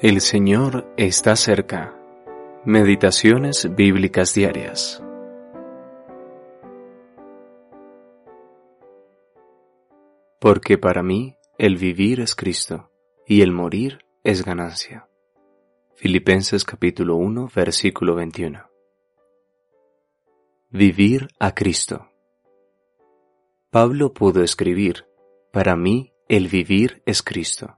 El Señor está cerca. Meditaciones bíblicas diarias. Porque para mí el vivir es Cristo y el morir es ganancia. Filipenses capítulo 1 versículo 21. Vivir a Cristo. Pablo pudo escribir, para mí el vivir es Cristo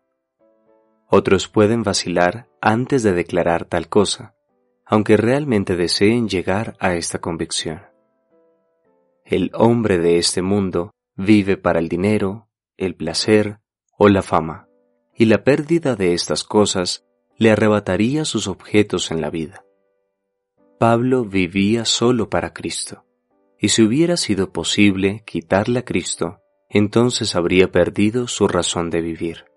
otros pueden vacilar antes de declarar tal cosa, aunque realmente deseen llegar a esta convicción. El hombre de este mundo vive para el dinero, el placer o la fama, y la pérdida de estas cosas le arrebataría sus objetos en la vida. Pablo vivía solo para Cristo, y si hubiera sido posible quitarle a Cristo, entonces habría perdido su razón de vivir.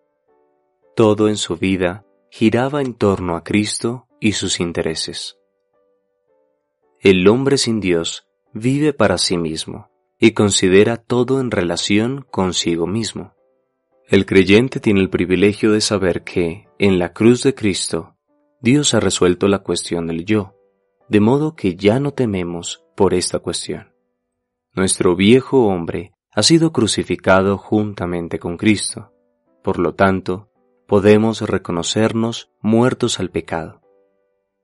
Todo en su vida giraba en torno a Cristo y sus intereses. El hombre sin Dios vive para sí mismo y considera todo en relación consigo mismo. El creyente tiene el privilegio de saber que, en la cruz de Cristo, Dios ha resuelto la cuestión del yo, de modo que ya no tememos por esta cuestión. Nuestro viejo hombre ha sido crucificado juntamente con Cristo. Por lo tanto, podemos reconocernos muertos al pecado.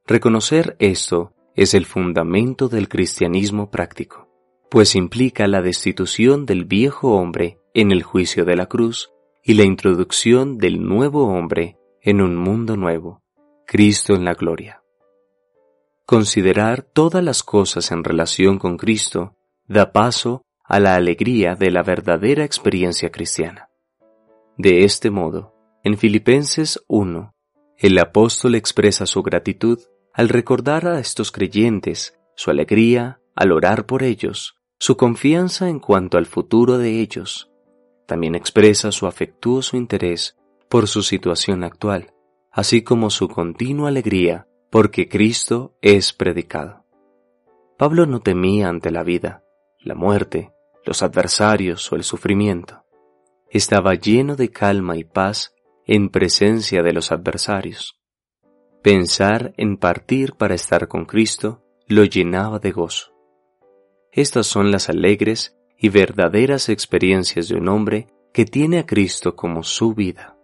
Reconocer esto es el fundamento del cristianismo práctico, pues implica la destitución del viejo hombre en el juicio de la cruz y la introducción del nuevo hombre en un mundo nuevo, Cristo en la gloria. Considerar todas las cosas en relación con Cristo da paso a la alegría de la verdadera experiencia cristiana. De este modo, en Filipenses 1, el apóstol expresa su gratitud al recordar a estos creyentes su alegría al orar por ellos, su confianza en cuanto al futuro de ellos. También expresa su afectuoso interés por su situación actual, así como su continua alegría porque Cristo es predicado. Pablo no temía ante la vida, la muerte, los adversarios o el sufrimiento. Estaba lleno de calma y paz en presencia de los adversarios. Pensar en partir para estar con Cristo lo llenaba de gozo. Estas son las alegres y verdaderas experiencias de un hombre que tiene a Cristo como su vida.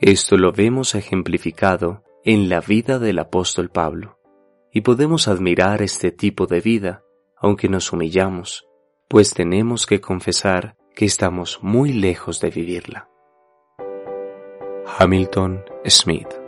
Esto lo vemos ejemplificado en la vida del apóstol Pablo, y podemos admirar este tipo de vida, aunque nos humillamos, pues tenemos que confesar que estamos muy lejos de vivirla. Hamilton Smith